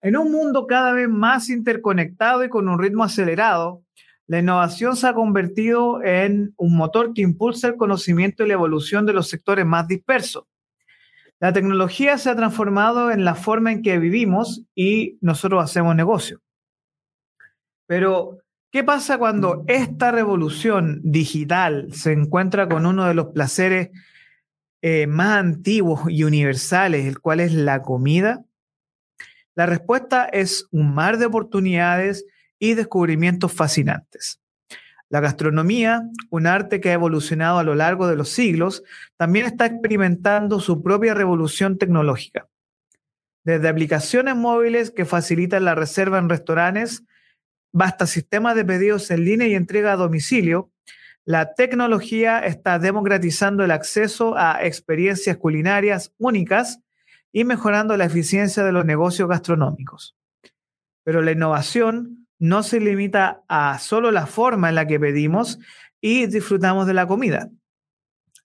En un mundo cada vez más interconectado y con un ritmo acelerado, la innovación se ha convertido en un motor que impulsa el conocimiento y la evolución de los sectores más dispersos. La tecnología se ha transformado en la forma en que vivimos y nosotros hacemos negocio. Pero, ¿qué pasa cuando esta revolución digital se encuentra con uno de los placeres eh, más antiguos y universales, el cual es la comida? La respuesta es un mar de oportunidades y descubrimientos fascinantes. La gastronomía, un arte que ha evolucionado a lo largo de los siglos, también está experimentando su propia revolución tecnológica. Desde aplicaciones móviles que facilitan la reserva en restaurantes, hasta sistemas de pedidos en línea y entrega a domicilio, la tecnología está democratizando el acceso a experiencias culinarias únicas y mejorando la eficiencia de los negocios gastronómicos. Pero la innovación no se limita a solo la forma en la que pedimos y disfrutamos de la comida.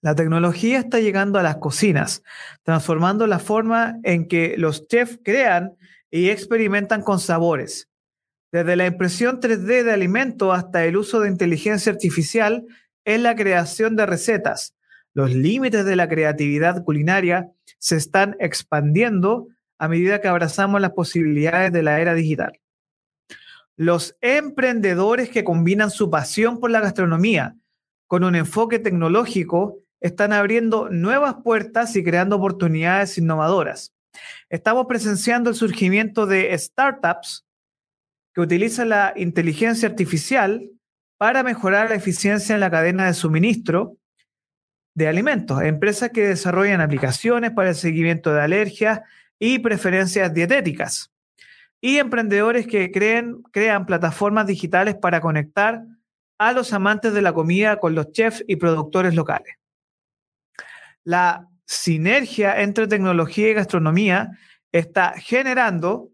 La tecnología está llegando a las cocinas, transformando la forma en que los chefs crean y experimentan con sabores. Desde la impresión 3D de alimentos hasta el uso de inteligencia artificial en la creación de recetas, los límites de la creatividad culinaria se están expandiendo a medida que abrazamos las posibilidades de la era digital. Los emprendedores que combinan su pasión por la gastronomía con un enfoque tecnológico están abriendo nuevas puertas y creando oportunidades innovadoras. Estamos presenciando el surgimiento de startups que utilizan la inteligencia artificial para mejorar la eficiencia en la cadena de suministro de alimentos, empresas que desarrollan aplicaciones para el seguimiento de alergias y preferencias dietéticas, y emprendedores que crean plataformas digitales para conectar a los amantes de la comida con los chefs y productores locales. La sinergia entre tecnología y gastronomía está generando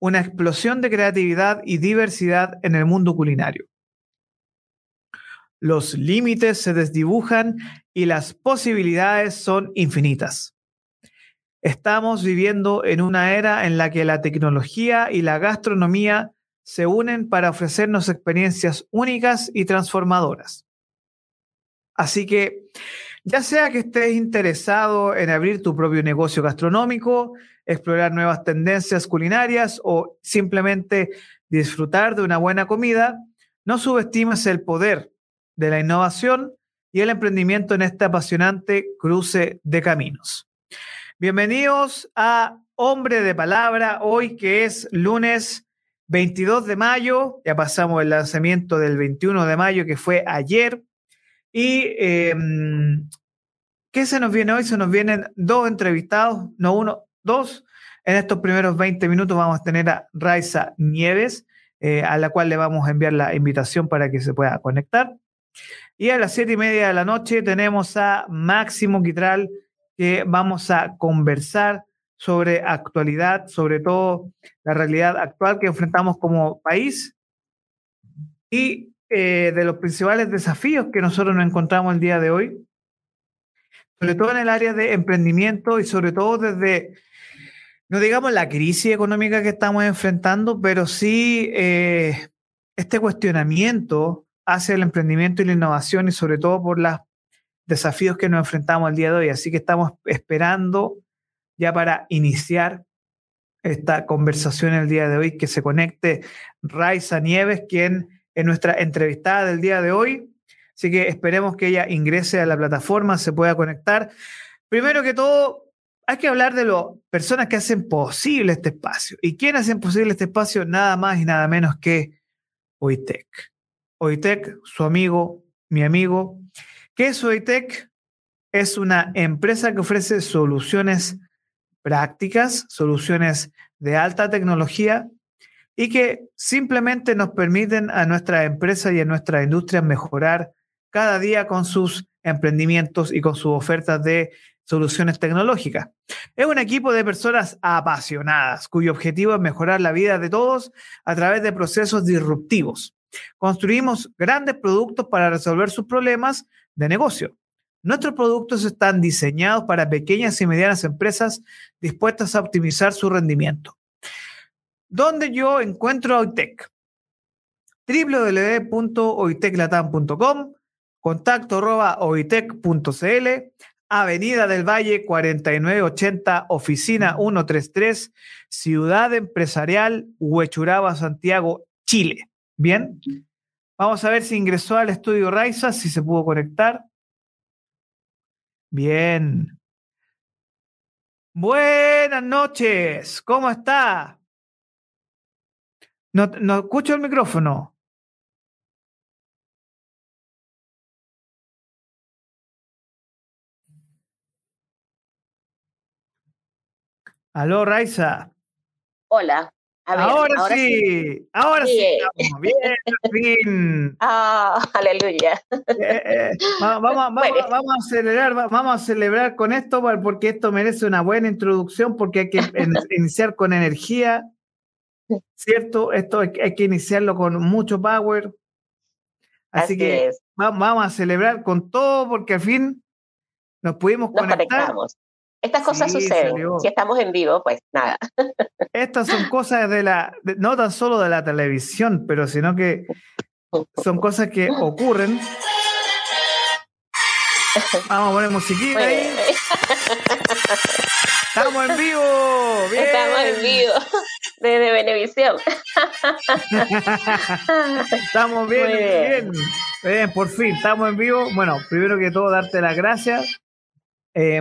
una explosión de creatividad y diversidad en el mundo culinario. Los límites se desdibujan y las posibilidades son infinitas. Estamos viviendo en una era en la que la tecnología y la gastronomía se unen para ofrecernos experiencias únicas y transformadoras. Así que, ya sea que estés interesado en abrir tu propio negocio gastronómico, explorar nuevas tendencias culinarias o simplemente disfrutar de una buena comida, no subestimes el poder de la innovación y el emprendimiento en este apasionante cruce de caminos. Bienvenidos a Hombre de Palabra, hoy que es lunes 22 de mayo, ya pasamos el lanzamiento del 21 de mayo que fue ayer. ¿Y em, qué se nos viene hoy? Se nos vienen dos entrevistados, no uno, dos. En estos primeros 20 minutos vamos a tener a Raiza Nieves, eh, a la cual le vamos a enviar la invitación para que se pueda conectar. Y a las siete y media de la noche tenemos a Máximo Quitral, que vamos a conversar sobre actualidad, sobre todo la realidad actual que enfrentamos como país y eh, de los principales desafíos que nosotros nos encontramos el día de hoy, sobre todo en el área de emprendimiento y sobre todo desde, no digamos la crisis económica que estamos enfrentando, pero sí eh, este cuestionamiento hacia el emprendimiento y la innovación y sobre todo por los desafíos que nos enfrentamos el día de hoy. Así que estamos esperando ya para iniciar esta conversación el día de hoy que se conecte Raiza Nieves, quien es nuestra entrevistada del día de hoy. Así que esperemos que ella ingrese a la plataforma, se pueda conectar. Primero que todo, hay que hablar de las personas que hacen posible este espacio. ¿Y quién hacen posible este espacio? Nada más y nada menos que OITEC. OITEC, su amigo, mi amigo. ¿Qué es OITEC? Es una empresa que ofrece soluciones prácticas, soluciones de alta tecnología y que simplemente nos permiten a nuestra empresa y a nuestra industria mejorar cada día con sus emprendimientos y con sus ofertas de soluciones tecnológicas. Es un equipo de personas apasionadas cuyo objetivo es mejorar la vida de todos a través de procesos disruptivos. Construimos grandes productos para resolver sus problemas de negocio. Nuestros productos están diseñados para pequeñas y medianas empresas dispuestas a optimizar su rendimiento. donde yo encuentro a OITEC. www.oiteclatam.com, contacto arroba oitec.cl, Avenida del Valle 4980, oficina 133, Ciudad Empresarial, Huechuraba, Santiago, Chile. Bien, vamos a ver si ingresó al estudio Raiza, si se pudo conectar. Bien. Buenas noches, ¿cómo está? No, no escucho el micrófono. Aló, Raiza. Hola. Ahora, sí, ahora sí, estamos bien, al fin. Ah, aleluya. Eh, eh, vamos, vamos, a celebrar, vamos a celebrar con esto porque esto merece una buena introducción porque hay que iniciar con energía, ¿cierto? Esto hay, que iniciarlo con mucho power. Así, que vamos a celebrar con todo porque al fin nos pudimos conectar. Estas cosas suceden. Si estamos en vivo, pues nada. Estas son cosas de la, no tan solo de la televisión, pero sino que son cosas que ocurren. Vamos a poner musiquita ahí. Estamos en vivo. Estamos en vivo. Desde Benevisión. estamos bien, bien. bien. por fin, estamos en vivo. Bueno, primero que todo, darte las gracias. Eh,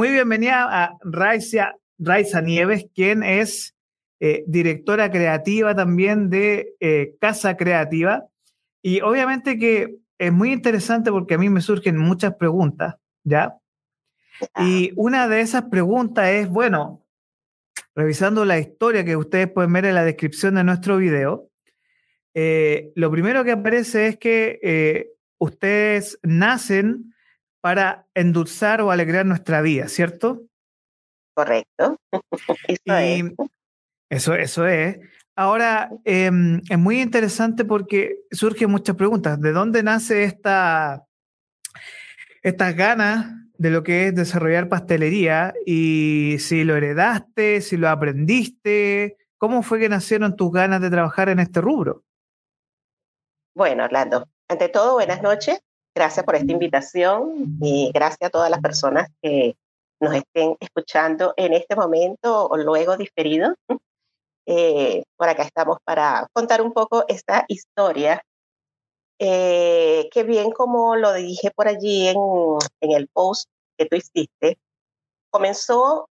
muy bienvenida a Raiza, Raiza Nieves, quien es eh, directora creativa también de eh, Casa Creativa. Y obviamente que es muy interesante porque a mí me surgen muchas preguntas, ¿ya? Y una de esas preguntas es, bueno, revisando la historia que ustedes pueden ver en la descripción de nuestro video, eh, lo primero que aparece es que ustedes nacen para endulzar o alegrar nuestra vida, ¿cierto? Correcto. eso, es. Eso, eso es. Ahora, em, es muy interesante porque surgen muchas preguntas. ¿De dónde nace esta, estas ganas de lo que es desarrollar pastelería? Y si lo heredaste, si lo aprendiste, ¿cómo fue que nacieron tus ganas de trabajar en este rubro? Bueno, Orlando, ante todo, buenas noches. Gracias por esta invitación y gracias a todas las personas que nos estén escuchando en este momento o luego diferido. Eh, por acá estamos para contar un poco esta historia, eh, que bien como lo dije por allí en, en el post que tú hiciste, comenzó,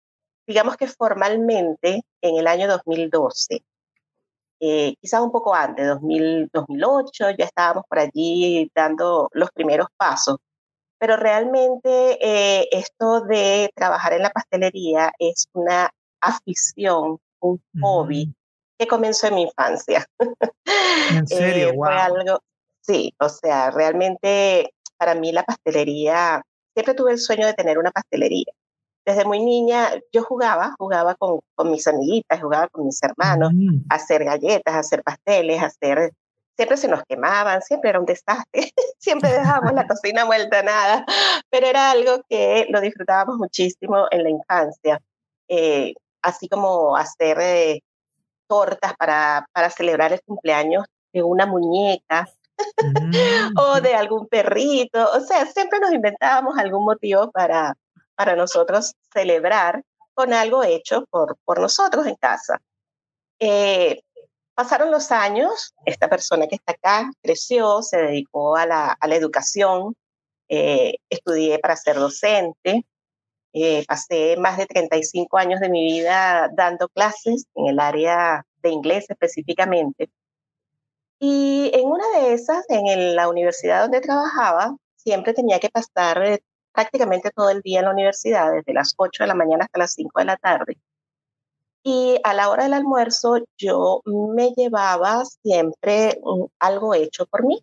digamos que formalmente en el año 2012. Eh, quizás un poco antes, 2000, 2008, ya estábamos por allí dando los primeros pasos. Pero realmente eh, esto de trabajar en la pastelería es una afición, un hobby que comenzó en mi infancia. ¿En serio? wow. Eh, fue algo, sí, o sea, realmente para mí la pastelería, siempre tuve el sueño de tener una pastelería desde muy niña yo jugaba, jugaba con, con mis amiguitas, jugaba con mis hermanos, mm. a hacer galletas, a hacer pasteles, a hacer... Siempre se nos quemaban, siempre era un desastre, siempre dejábamos la cocina vuelta a nada, pero era algo que lo disfrutábamos muchísimo en la infancia, eh, así como hacer eh, tortas para, para celebrar el cumpleaños de una muñeca, mm. o de algún perrito, o sea, siempre nos inventábamos algún motivo para, para nosotros celebrar con algo hecho por, por nosotros en casa. Eh, pasaron los años, esta persona que está acá creció, se dedicó a la, a la educación, eh, estudié para ser docente, eh, pasé más de 35 años de mi vida dando clases en el área de inglés específicamente. Y en una de esas, en la universidad donde trabajaba, siempre tenía que pasar prácticamente todo el día en la universidad, desde las 8 de la mañana hasta las 5 de la tarde. Y a la hora del almuerzo yo me llevaba siempre algo hecho por mí,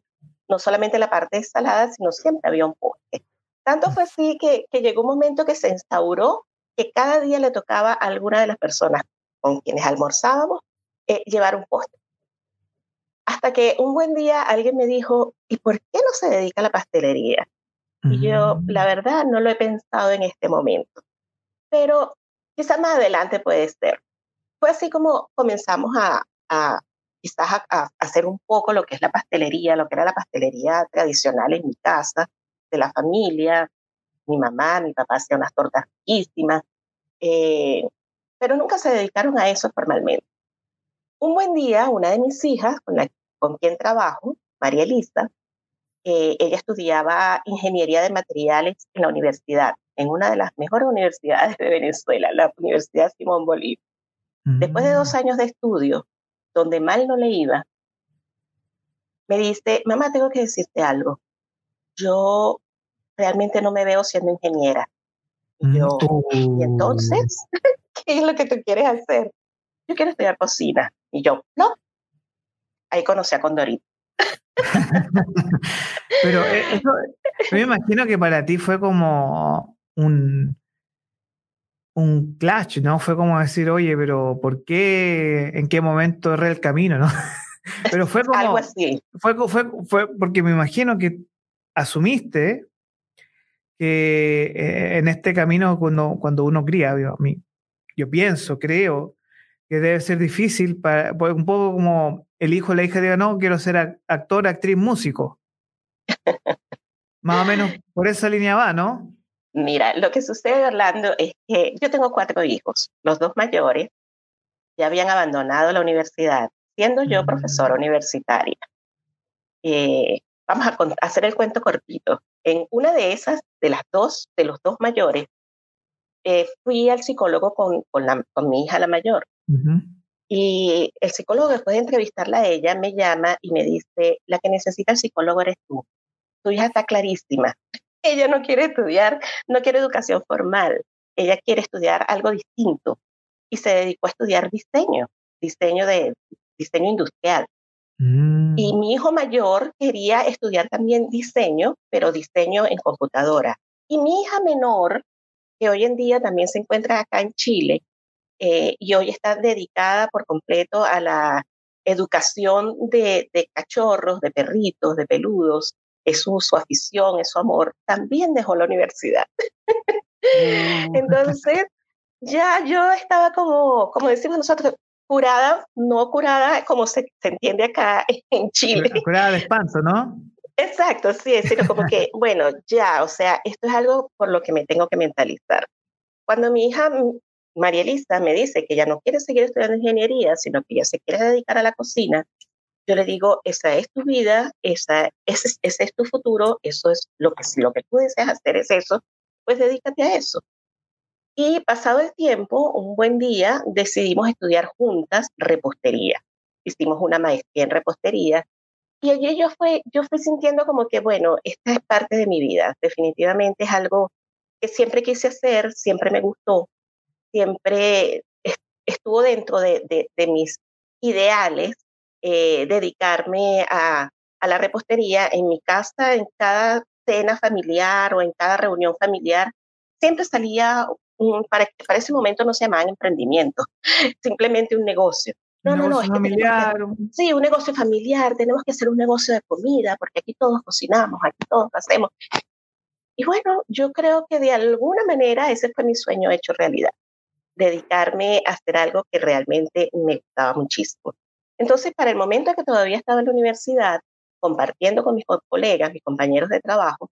no solamente la parte de salada, sino siempre había un postre. Tanto fue así que, que llegó un momento que se instauró que cada día le tocaba a alguna de las personas con quienes almorzábamos eh, llevar un postre. Hasta que un buen día alguien me dijo, ¿y por qué no se dedica a la pastelería? Y yo, la mm. verdad, no lo he pensado en este momento. Pero quizás más adelante puede ser. fue así como comenzamos a, a quizás a, hacer un poco lo que es la pastelería, lo que era la pastelería tradicional en mi casa, de la familia. Mi mamá, mi papá hacían unas tortas riquísimas, eh, pero nunca se dedicaron a eso formalmente. Un buen día, una de mis hijas, con, la, con quien trabajo, María Elisa, eh, ella estudiaba ingeniería de materiales en la universidad, en una de las mejores universidades de Venezuela, la Universidad Simón Bolívar. Después de dos mm. años de estudio, donde mal no le iba, me dice, mamá, tengo que decirte algo. Yo realmente no me veo siendo ingeniera. Y mm, yo, ¿y entonces? ¿Qué es lo que tú quieres hacer? Yo quiero estudiar cocina. Y yo, no. Ahí conocí a Condorito. Pero eh, eso, me imagino que para ti fue como un, un clash, ¿no? Fue como decir, oye, pero ¿por qué? ¿En qué momento erré el camino, no? pero fue como. Algo así. Fue, fue, fue porque me imagino que asumiste que eh, en este camino, cuando, cuando uno cría, yo, yo pienso, creo, que debe ser difícil, para, un poco como el hijo o la hija diga, no, quiero ser actor, actriz, músico. Más o menos por esa línea va, ¿no? Mira, lo que sucede, Orlando, es que yo tengo cuatro hijos. Los dos mayores ya habían abandonado la universidad, siendo yo profesora universitaria. Eh, vamos a, hacer el cuento cortito. En una de esas, de las dos, de los dos mayores, eh, fui al psicólogo con, con, mi hija la mayor. Y el psicólogo, después de entrevistarla a ella, me llama y me dice, la que necesita el psicólogo eres tú. Tu hija está clarísima ella no quiere estudiar, no quiere educación formal, ella quiere estudiar algo distinto y se dedicó a estudiar diseño, diseño de diseño industrial. Mm. Y mi hijo mayor quería estudiar también diseño, pero diseño en computadora. Y mi hija menor, que hoy en día también se encuentra acá en Chile, eh, y hoy está dedicada por completo a la educación de, de cachorros, de perritos, de peludos, es su, afición, es su amor, también dejó la universidad. Entonces, ya yo estaba como, como decimos nosotros, curada, no curada como se, entiende acá en Chile. Curada de espanto, ¿no? Exacto, sí, es decir, como que, bueno, ya, o sea, esto es algo por lo que me tengo que mentalizar. Cuando mi hija María Elisa me dice que ya no quiere seguir estudiando ingeniería, sino que ya se quiere dedicar a la cocina, yo le digo, esa es tu vida, esa, ese, es tu futuro, eso es lo que, si lo que tú deseas hacer es eso, pues dedícate a eso. Y pasado el tiempo, un buen día, decidimos estudiar juntas repostería. Hicimos una maestría en repostería y allí yo, fue, yo fui sintiendo como que, bueno, esta es parte de mi vida, definitivamente es algo que siempre quise hacer, siempre me gustó, siempre estuvo dentro de, de, de mis ideales eh, dedicarme a, a, la repostería en mi casa, en cada cena familiar o en cada reunión familiar, siempre salía, para, para ese momento no se llamaban emprendimiento, simplemente un negocio. No, no, no. Es familiar. sí, un negocio familiar. Tenemos que hacer un negocio de comida porque aquí todos cocinamos, aquí todos hacemos. Y bueno, yo creo que de alguna manera ese fue mi sueño hecho realidad. Dedicarme a hacer algo que realmente me gustaba muchísimo. Entonces, para el momento que todavía estaba en la universidad, compartiendo con mis colegas, mis compañeros de trabajo,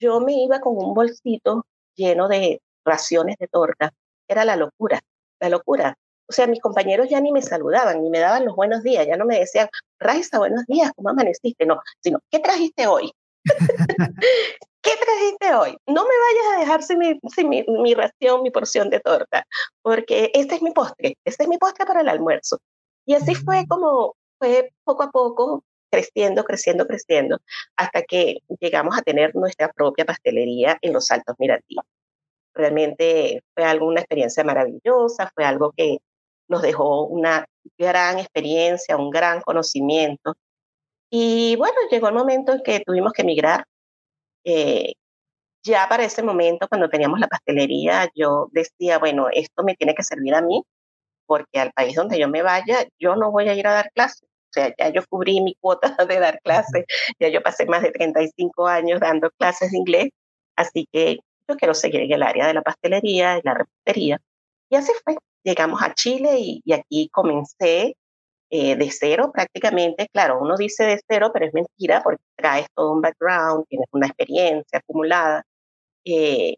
yo me iba con un bolsito lleno de raciones de torta. Era la locura, la locura. O sea, mis compañeros ya ni me saludaban, ni me daban los buenos días, ya no me decían, Raiza, buenos días, ¿cómo amaneciste? No, sino, ¿qué trajiste hoy? ¿Qué trajiste hoy? No me vayas a dejar sin, mi, sin mi, mi, ración, mi porción de torta, porque este es mi postre, este es mi postre para el almuerzo. Y así fue como fue poco a poco creciendo, creciendo, creciendo, hasta que llegamos a tener nuestra propia pastelería en los Altos Miratillos. Realmente fue algo, una experiencia maravillosa, fue algo que nos dejó una gran experiencia, un gran conocimiento. Y bueno, llegó el momento en que tuvimos que emigrar. Eh, ya para ese momento, cuando teníamos la pastelería, yo decía, bueno, esto me tiene que servir a mí, porque al país donde yo me vaya, yo no voy a ir a dar clases. O sea, ya yo cubrí mi cuota de dar clases, ya yo pasé más de 35 años dando clases de inglés, así que yo quiero seguir en el área de la pastelería y la repostería. Y así fue. llegamos a Chile y, aquí comencé eh, de cero prácticamente. Claro, uno dice de cero, pero es mentira porque traes todo un background, tienes una experiencia acumulada. Eh,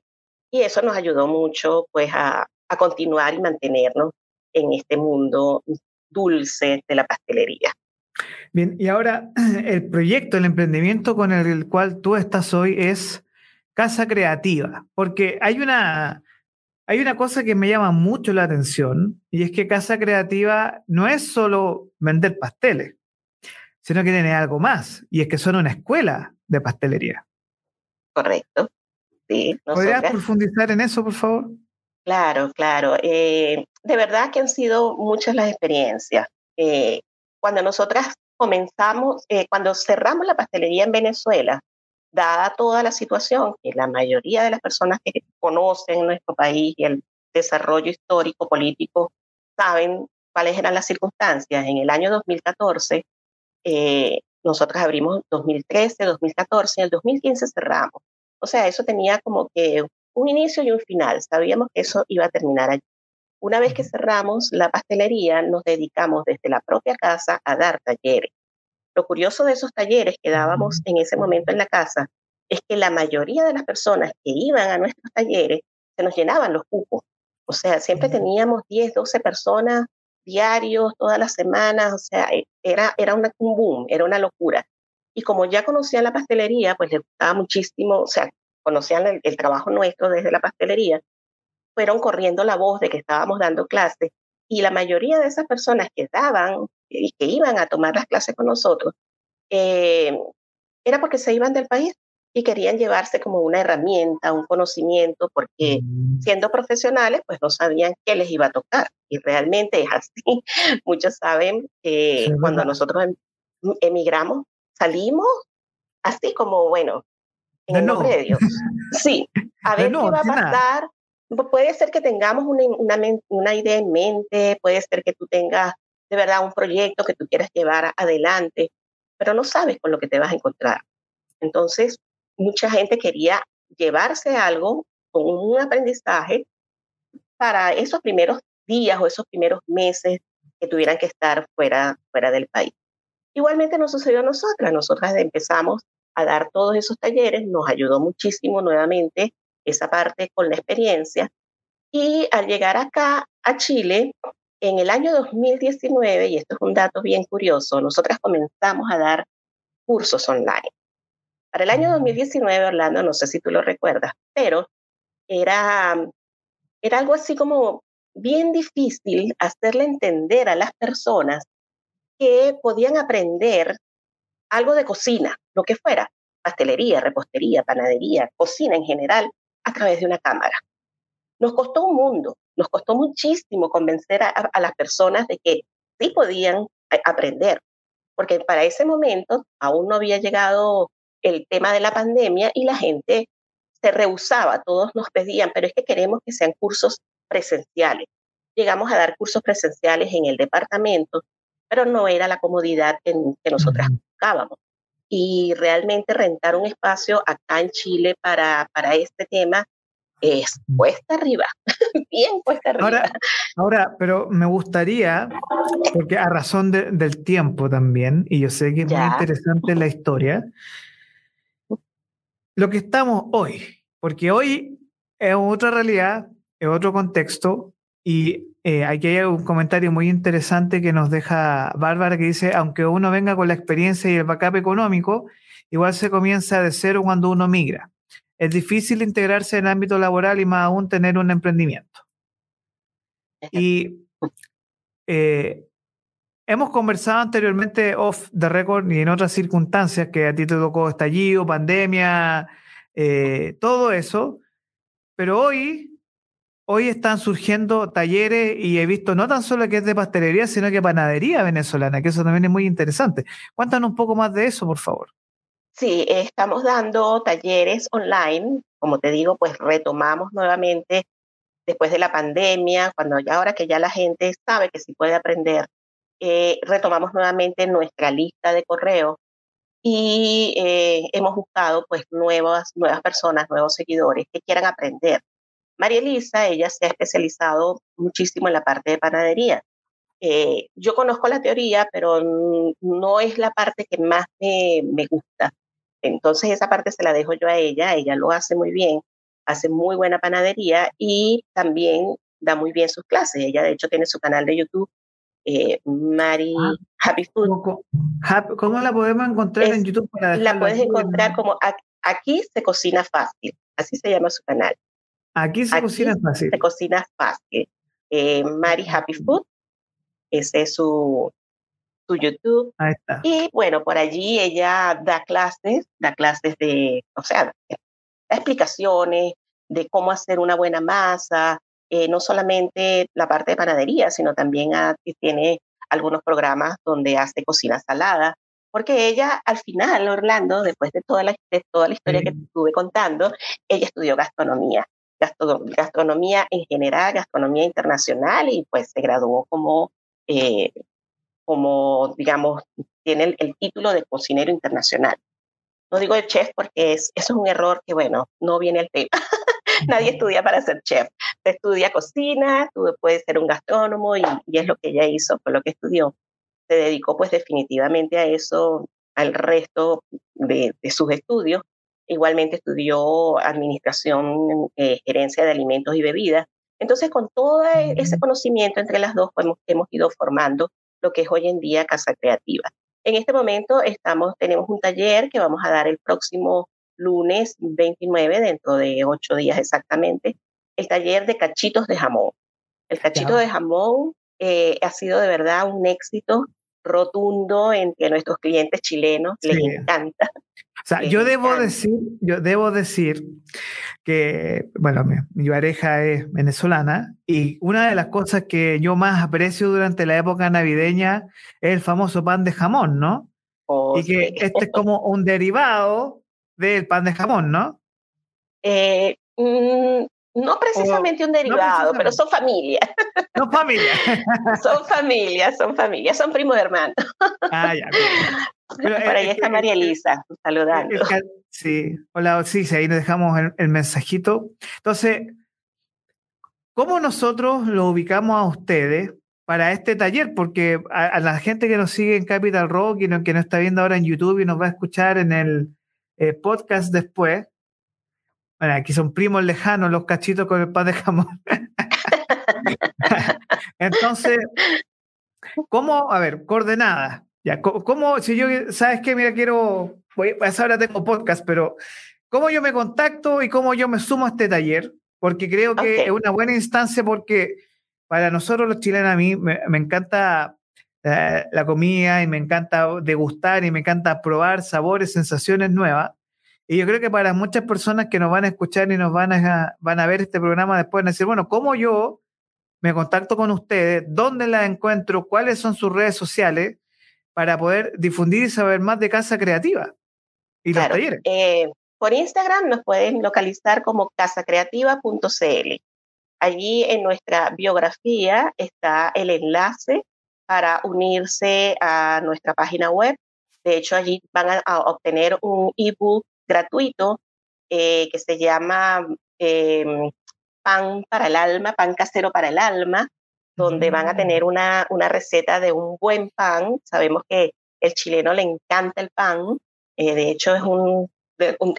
y eso nos ayudó mucho pues a, a continuar y mantenernos en este mundo dulce de la pastelería. Bien, y ahora el proyecto, el emprendimiento con el cual tú estás hoy es Casa Creativa, porque hay una, hay una cosa que me llama mucho la atención y es que Casa Creativa no es solo vender pasteles, sino que tiene algo más y es que son una escuela de pastelería. Correcto. Sí, ¿Podrías profundizar en eso, por favor? Claro, claro. Eh, de verdad que han sido muchas las experiencias. Eh, cuando nosotras comenzamos, eh, cuando cerramos la pastelería en Venezuela, dada toda la situación, que la mayoría de las personas que conocen nuestro país y el desarrollo histórico, político, saben cuáles eran las circunstancias. En el año 2014, eh, nosotros abrimos 2013, 2014, en el 2015 cerramos. O sea, eso tenía como que un inicio y un final. Sabíamos que eso iba a terminar allí. Una vez que cerramos la pastelería, nos dedicamos desde la propia casa a dar talleres. Lo curioso de esos talleres que dábamos en ese momento en la casa es que la mayoría de las personas que iban a nuestros talleres se nos llenaban los cupos. O sea, siempre teníamos 10, 12 personas diarios, todas las semanas, o sea, e, era, era una, un boom, era una locura. Y como ya conocían la pastelería, pues les gustaba muchísimo, o sea, conocían el trabajo nuestro desde la pastelería, fueron corriendo la voz de que estábamos dando clases y la mayoría de esas personas que daban y que iban a tomar las clases con nosotros, eh, era porque se iban del país y querían llevarse como una herramienta, un conocimiento, porque mm. siendo profesionales, pues no sabían qué les iba a tocar. Y realmente es así. Muchos saben que cuando nosotros em, emigramos, salimos así como, bueno, en el nombre de Dios. Sí, a ver qué va a pasar, puede ser que tengamos una, una, una, idea en mente, puede ser que tú tengas de verdad un proyecto que tú quieras llevar adelante, pero no sabes con lo que te vas a encontrar. Entonces, mucha gente quería llevarse algo con un aprendizaje para esos primeros días o esos primeros meses que tuvieran que estar fuera, fuera del país. Igualmente nos sucedió a nosotras. Nosotras empezamos a dar todos esos talleres, nos ayudó muchísimo nuevamente esa parte con la experiencia. Y al llegar acá a Chile, en el año 2019, y esto es un dato bien curioso, nosotras comenzamos a dar cursos online. Para el año 2019, Orlando, no sé si tú lo recuerdas, pero era, era algo así como bien difícil hacerle entender a las personas que podían aprender algo de cocina, lo que fuera, pastelería, repostería, panadería, cocina en general, a través de una cámara. Nos costó un mundo, nos costó muchísimo convencer a, las personas de que sí podían eh, aprender, porque para ese momento aún no había llegado el tema de la pandemia y la gente se rehusaba, todos nos pedían, pero es que queremos que sean cursos presenciales. Llegamos a dar cursos presenciales en el departamento, pero no era la comodidad que, que nosotras buscábamos y realmente rentar un espacio acá en Chile para, para este tema es cuesta arriba, bien cuesta arriba. Ahora, ahora, pero me gustaría, porque a razón del tiempo también, y yo sé que es muy interesante la historia, lo que estamos hoy, porque hoy es otra realidad, es otro contexto, y eh, aquí hay un comentario muy interesante que nos deja Bárbara que dice, aunque uno venga con la experiencia y el backup económico, igual se comienza de cero cuando uno migra. Es difícil integrarse en el ámbito laboral y más aún tener un emprendimiento. Y eh, hemos conversado anteriormente off the record y en otras circunstancias que a ti te tocó estallido, pandemia, eh, todo eso, pero hoy hoy están surgiendo talleres y he visto no tan solo que es de pastelería, sino que panadería venezolana, que eso también es muy interesante. Cuéntanos un poco más de eso, por favor. Sí, estamos dando talleres online. Como te digo, pues retomamos nuevamente después de la pandemia, cuando ya ahora que ya la gente sabe que sí puede aprender, eh, retomamos nuevamente nuestra lista de correo y eh, hemos buscado pues nuevas, nuevas personas, nuevos seguidores que quieran aprender María Elisa, ella se ha especializado muchísimo en la parte de panadería. Eh, yo conozco la teoría, pero no es la parte que más me, me gusta. Entonces esa parte se la dejo yo a ella, ella lo hace muy bien, hace muy buena panadería y también da muy bien sus clases. Ella de hecho tiene su canal de YouTube, eh, Mari ah, Happy Food. ¿Cómo, la podemos encontrar en YouTube? la puedes encontrar como Aquí se cocina fácil, así se llama su canal. Aquí se cocina fácil. Se cocina fácil. Eh, Mari Happy Food, ese es su, su YouTube. Ahí está. Y bueno, por allí ella da clases, da clases de, o sea, explicaciones de cómo hacer una buena masa, eh, no solamente la parte de panadería, sino también tiene algunos programas donde hace cocina salada, porque ella al final, Orlando, después de toda la, toda la historia que te estuve contando, ella estudió gastronomía gastronomía en general, gastronomía internacional y pues se graduó como, eh, como digamos, tiene el, título de cocinero internacional. No digo de chef porque es, eso es un error que, bueno, no viene al tema. Nadie estudia para ser chef. Se estudia cocina, tú puedes ser un gastrónomo y, y, es lo que ella hizo, fue lo que estudió. Se dedicó pues definitivamente a eso al resto de, de sus estudios Igualmente estudió administración, eh, gerencia de alimentos y bebidas. Entonces, con todo ese conocimiento entre las dos, pues, hemos, ido formando lo que es hoy en día Casa Creativa. En este momento estamos, tenemos un taller que vamos a dar el próximo lunes 29, dentro de ocho días exactamente, el taller de cachitos de jamón. El cachito de jamón eh, ha sido de verdad un éxito rotundo entre nuestros clientes chilenos, les encanta. O sea, yo debo decir, yo debo decir que, bueno, mi, pareja es venezolana y una de las cosas que yo más aprecio durante la época navideña es el famoso pan de jamón, ¿no? Oh, y que este es como un derivado del pan de jamón, ¿no? Eh, mm, no precisamente un derivado, pero son familias. Son familias. son familias, son familias, son primos hermanos. Ah, ya. Pero, Por ahí está María Elisa, saludando. Sí, hola, sí, sí, ahí nos dejamos el, mensajito. Entonces, ¿cómo nosotros lo ubicamos a ustedes para este taller? Porque a, la gente que nos sigue en Capital Rock y que nos está viendo ahora en YouTube y nos va a escuchar en el eh, podcast después, bueno, aquí son primos lejanos los cachitos con el pan de jamón. Entonces, ¿cómo? A ver, coordenadas. Ya, ¿cómo, si yo, sabes qué, mira, quiero, voy, a ahora tengo podcast, pero ¿cómo yo me contacto y cómo yo me sumo a este taller? Porque creo que es una buena instancia porque para nosotros los chilenos a mí me, encanta eh, la comida y me encanta degustar y me encanta probar sabores, sensaciones nuevas. Y yo creo que para muchas personas que nos van a escuchar y nos van a, van a ver este programa después van a decir, bueno, ¿cómo yo me contacto con ustedes? ¿Dónde la encuentro? ¿Cuáles son sus redes sociales? Para poder difundir y saber más de Casa Creativa y los talleres. Eh, por Instagram nos pueden localizar como casacreativa.cl. Allí en nuestra biografía está el enlace para unirse a nuestra página web. De hecho, allí van a, obtener un ebook gratuito eh, que se llama em, Pan para el Alma, Pan Casero para el Alma, donde van a tener una, una receta de un buen pan. Sabemos que el chileno le encanta el pan. Eh, de hecho, es un,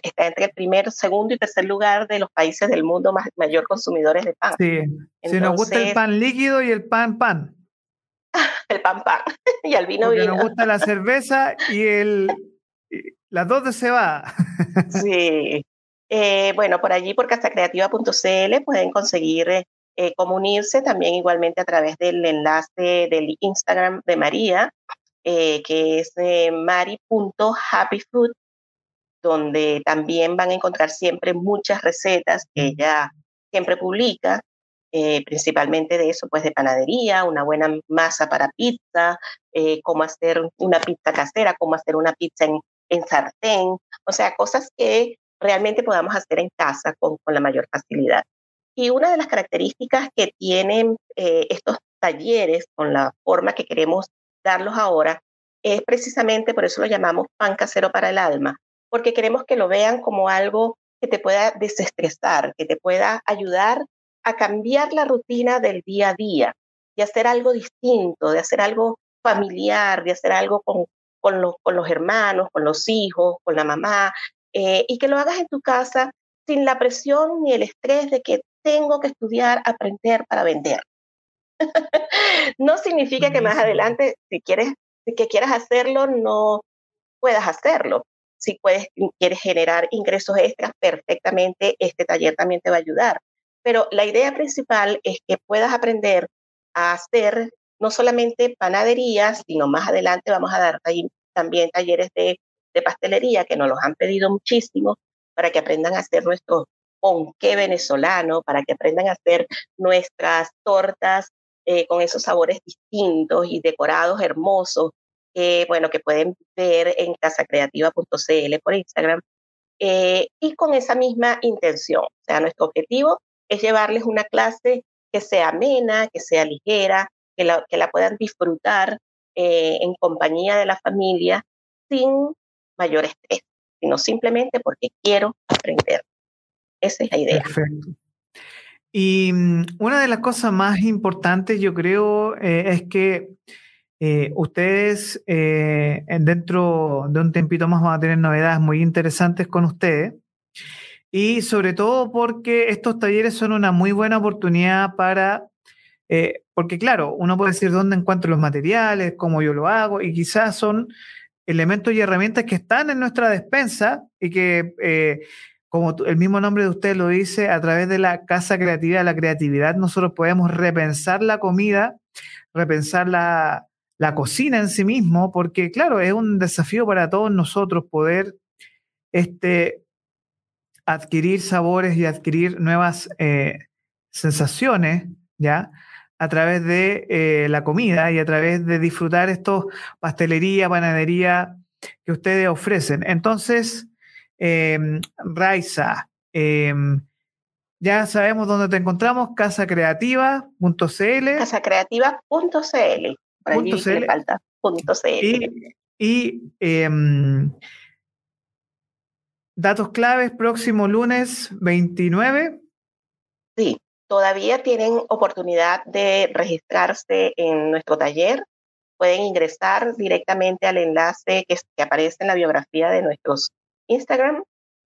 está entre el primer, segundo y tercer lugar de los países del mundo más, mayor consumidores de pan. Sí, si nos gusta el pan líquido y el pan pan. el pan pan y el vino Porque vino. Nos gusta la cerveza y el las dos de cebada. sí. Eh, bueno, por allí, por casacreativa.cl, pueden conseguir eh, eh, comunirse también igualmente a través del enlace del Instagram de María, eh, que es eh, mari.happyfood, donde también van a encontrar siempre muchas recetas que ella siempre publica, principalmente de eso, pues de panadería, una buena masa para pizza, cómo hacer una pizza casera, cómo hacer una pizza en, en, sartén, o sea, cosas que realmente podamos hacer en casa con, con la mayor facilidad. Y una de las características que tienen eh, estos talleres con la forma que queremos darlos ahora es precisamente, por eso lo llamamos pan casero para el alma, porque queremos que lo vean como algo que te pueda desestresar, que te pueda ayudar a cambiar la rutina del día a día, de hacer algo distinto, de hacer algo familiar, de hacer algo con, con, los, con los hermanos, con los hijos, con la mamá, eh, y que lo hagas en tu casa sin la presión ni el estrés de que tengo que estudiar, aprender para vender. no significa que más adelante, si quieres, que quieras hacerlo, no puedas hacerlo. Si puedes, quieres generar ingresos extras, perfectamente este taller también te va a ayudar. Pero la idea principal es que puedas aprender a hacer no solamente panaderías, sino más adelante vamos a dar también talleres de, de pastelería que nos los han pedido muchísimo para que aprendan a hacer nuestro ponqué venezolano, para que aprendan a hacer nuestras tortas eh, con esos sabores distintos y decorados hermosos, bueno, que pueden ver en casacreativa.cl por Instagram. Eh, y con esa misma intención, o sea, nuestro objetivo es llevarles una clase que sea amena, que sea ligera, que la, que la puedan disfrutar eh, en compañía de la familia sin mayor estrés, sino simplemente porque quiero aprender. Esa es la idea. Perfecto. Y mm, una de las cosas más importantes, yo creo, eh, es que eh, ustedes eh, dentro de un tempito más van a tener novedades muy interesantes con ustedes. Y sobre todo porque estos talleres son una muy buena oportunidad para, porque claro, uno puede decir dónde encuentro los materiales, cómo yo lo hago, y quizás son elementos y herramientas que están en nuestra despensa y que como el mismo nombre de usted lo dice, a través de la casa creativa, la creatividad, nosotros podemos repensar la comida, repensar la, cocina en sí mismo, porque claro, es un desafío para todos nosotros poder este, adquirir sabores y adquirir nuevas eh, sensaciones, ¿ya? A través de eh, la comida y a través de disfrutar estos pastelería, panadería que ustedes ofrecen. Entonces, eh, Raiza, em, ya sabemos dónde te encontramos, casacreativa.cl. Casacreativa.cl. falta. Y, y em, datos claves, próximo lunes 29. Sí, todavía tienen oportunidad de registrarse en nuestro taller. Pueden ingresar directamente al enlace que, que aparece en la biografía de nuestros Instagram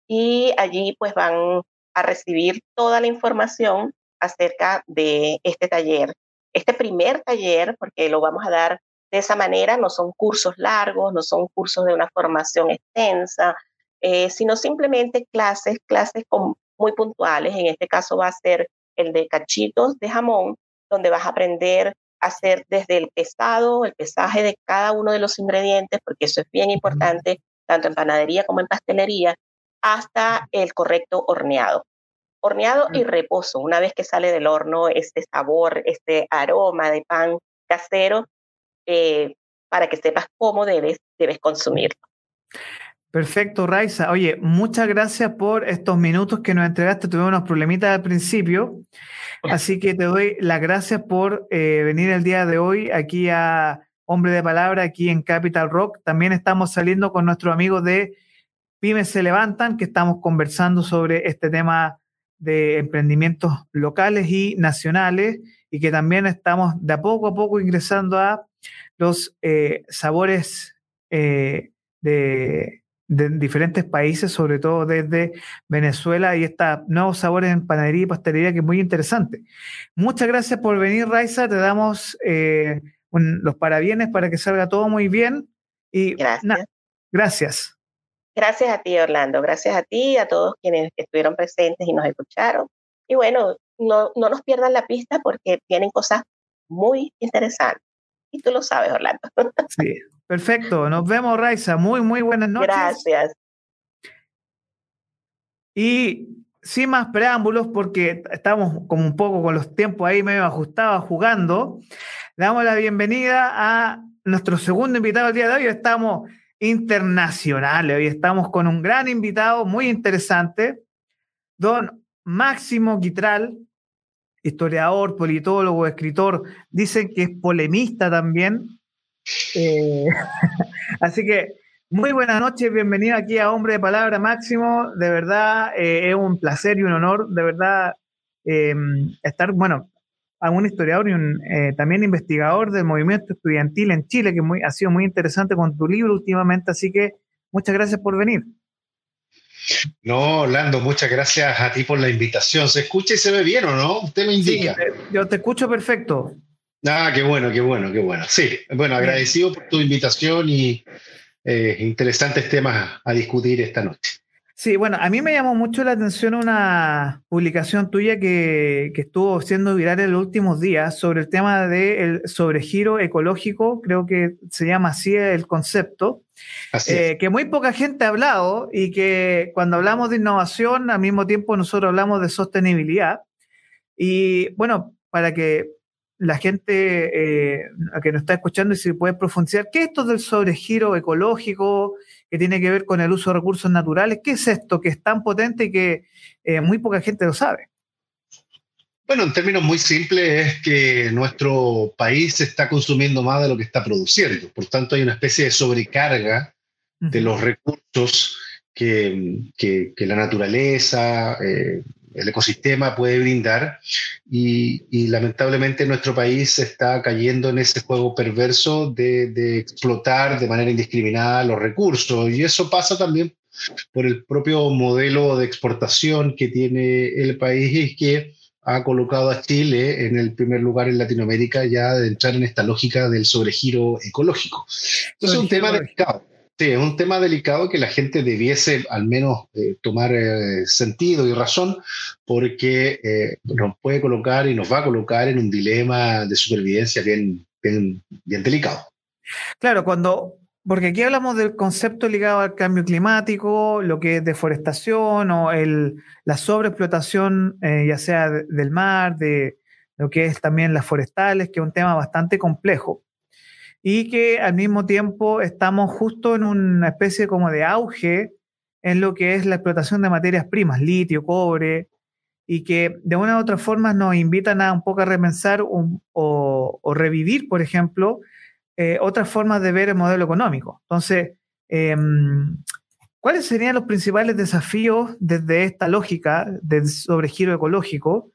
y allí pues van a recibir toda la información acerca de este taller. Este primer taller, porque lo vamos a dar de esa manera, no son cursos largos, no son cursos de una formación extensa, eh, sino simplemente clases, clases muy puntuales. En este caso va a ser el de cachitos de jamón, donde vas a aprender a hacer desde el pesado, el pesaje de cada uno de los ingredientes, porque eso es bien importante tanto en panadería como en pastelería, hasta el correcto horneado. Horneado y reposo, una vez que sale del horno, este sabor, este aroma de pan casero, eh, para que sepas cómo debes, debes consumirlo. Perfecto, Raiza. Oye, muchas gracias por estos minutos que nos entregaste. Tuvimos unos problemitas al principio, así que te doy las gracias por eh, venir el día de hoy aquí a hombre de palabra aquí en Capital Rock. También estamos saliendo con nuestros amigos de Pymes se levantan, que estamos conversando sobre este tema de emprendimientos locales y nacionales y que también estamos de poco a poco ingresando a los eh, sabores eh, de, diferentes países, sobre todo desde Venezuela y estos nuevos sabores en panadería y pastelería que es muy interesante. Muchas gracias por venir, Raiza. Te damos eh, los parabienes para que salga todo muy bien. Y gracias. gracias. Gracias a ti, Orlando. Gracias a ti, a todos quienes estuvieron presentes y nos escucharon. Y bueno, no, no nos pierdan la pista porque tienen cosas muy interesantes. Y tú lo sabes, Orlando. Sí, perfecto. Nos vemos, Raiza. Muy, muy buenas noches. Gracias. Y sin más preámbulos, porque estamos como un poco con los tiempos ahí medio ajustados jugando, damos la bienvenida a nuestro segundo invitado el día de hoy. Estamos internacionales, hoy estamos con un gran invitado muy interesante, don Máximo Quitral, historiador, politólogo, escritor, dicen que es polemista también. Eh, así que Muy buenas noches, bienvenido aquí a Hombre de Palabra Máximo. De verdad, eh, es un placer y un honor, de verdad, em, estar, bueno, a un historiador y un, eh, también investigador del movimiento estudiantil en Chile, que muy, ha sido muy interesante con tu libro últimamente, así que muchas gracias por venir. No, Orlando, muchas gracias a ti por la invitación. ¿Se escucha y se ve bien o no? Usted me indica. Sí, yo te escucho perfecto. Ah, qué bueno, qué bueno, qué bueno. Sí, bueno, agradecido por tu invitación y eh, interesantes temas a discutir esta noche. Sí, bueno, a mí me llamó mucho la atención una publicación tuya que, estuvo siendo viral en los últimos días sobre el tema del sobregiro ecológico, creo que se llama así el concepto, eh, que muy poca gente ha hablado y que cuando hablamos de innovación, al mismo tiempo nosotros hablamos de sostenibilidad. Y bueno, para que la gente eh, que nos está escuchando y si puede profundizar, ¿qué es esto del sobregiro ecológico que tiene que ver con el uso de recursos naturales? ¿Qué es esto que es tan potente y que eh, muy poca gente lo sabe? Bueno, en términos muy simples es que nuestro país está consumiendo más de lo que está produciendo. Por tanto, hay una especie de sobrecarga de los recursos que, que, la naturaleza, eh, el ecosistema puede brindar y, lamentablemente nuestro país está cayendo en ese juego perverso de, explotar de manera indiscriminada los recursos y eso pasa también por el propio modelo de exportación que tiene el país y que ha colocado a Chile en el primer lugar en Latinoamérica ya de entrar en esta lógica del sobregiro ecológico. Entonces es un tema delicado. Sí, es un tema delicado que la gente debiese al menos eh, tomar eh, sentido y razón porque eh, nos puede colocar y nos va a colocar en un dilema de supervivencia bien, bien, bien delicado. Claro, cuando, porque aquí hablamos del concepto ligado al cambio climático, lo que es deforestación o el, la sobreexplotación, ya sea del mar, de lo que es también las forestales, que es un tema bastante complejo y que al mismo tiempo estamos justo en una especie como de auge en lo que es la explotación de materias primas, litio, cobre, y que de una u otra forma nos invitan a un poco a repensar o, revivir, por ejemplo, eh, otras formas de ver el modelo económico. Entonces, em, ¿cuáles serían los principales desafíos desde esta lógica del sobregiro ecológico?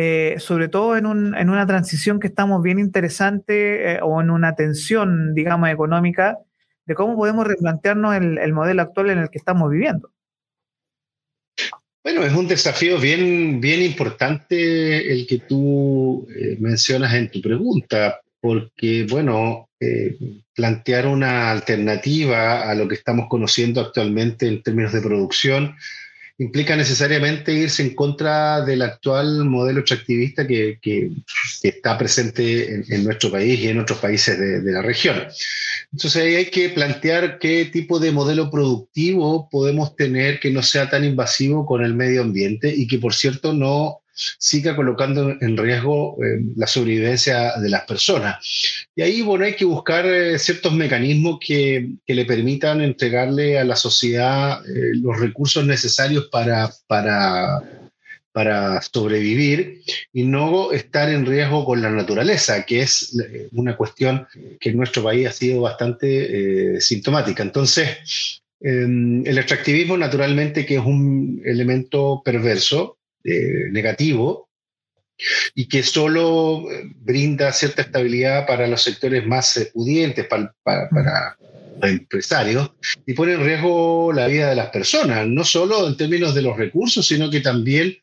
Eh, sobre todo en, una transición que estamos bien interesante eh, o en una tensión, digamos, económica, de cómo podemos replantearnos el, modelo actual en el que estamos viviendo. Bueno, es un desafío bien, bien importante el que tú eh, mencionas en tu pregunta, porque, bueno, plantear una alternativa a lo que estamos conociendo actualmente en términos de producción implica necesariamente irse en contra del actual modelo extractivista que, que, está presente en, nuestro país y en otros países de, de, la región. Entonces ahí hay que plantear qué tipo de modelo productivo podemos tener que no sea tan invasivo con el medio ambiente y que por cierto no siga colocando en riesgo eh, la sobrevivencia de las personas. Y ahí, bueno, hay que buscar eh, ciertos mecanismos que, que, le permitan entregarle a la sociedad eh, los recursos necesarios para, para, para sobrevivir y no estar en riesgo con la naturaleza, que es una cuestión que en nuestro país ha sido bastante sintomática. Entonces, em, el extractivismo, naturalmente, que es un elemento perverso, eh, negativo y que solo eh, brinda cierta estabilidad para los sectores más eh, pudientes, para, para, los empresarios, y pone en riesgo la vida de las personas, no solo en términos de los recursos, sino que también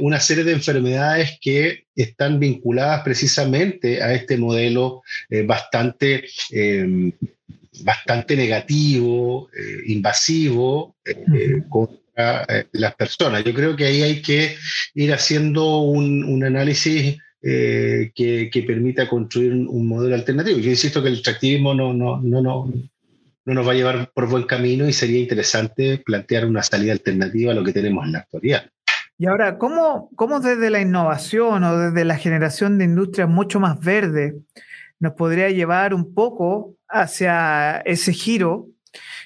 una serie de enfermedades que están vinculadas precisamente a este modelo bastante bastante negativo, invasivo, con eh, las personas. Yo creo que ahí hay que ir haciendo un, análisis eh, que, permita construir un, modelo alternativo. Yo insisto que el extractivismo no, no, no, no, no nos va a llevar por buen camino y sería interesante plantear una salida alternativa a lo que tenemos en la actualidad. Y ahora, ¿cómo, cómo desde la innovación o desde la generación de industrias mucho más verdes nos podría llevar un poco hacia ese giro?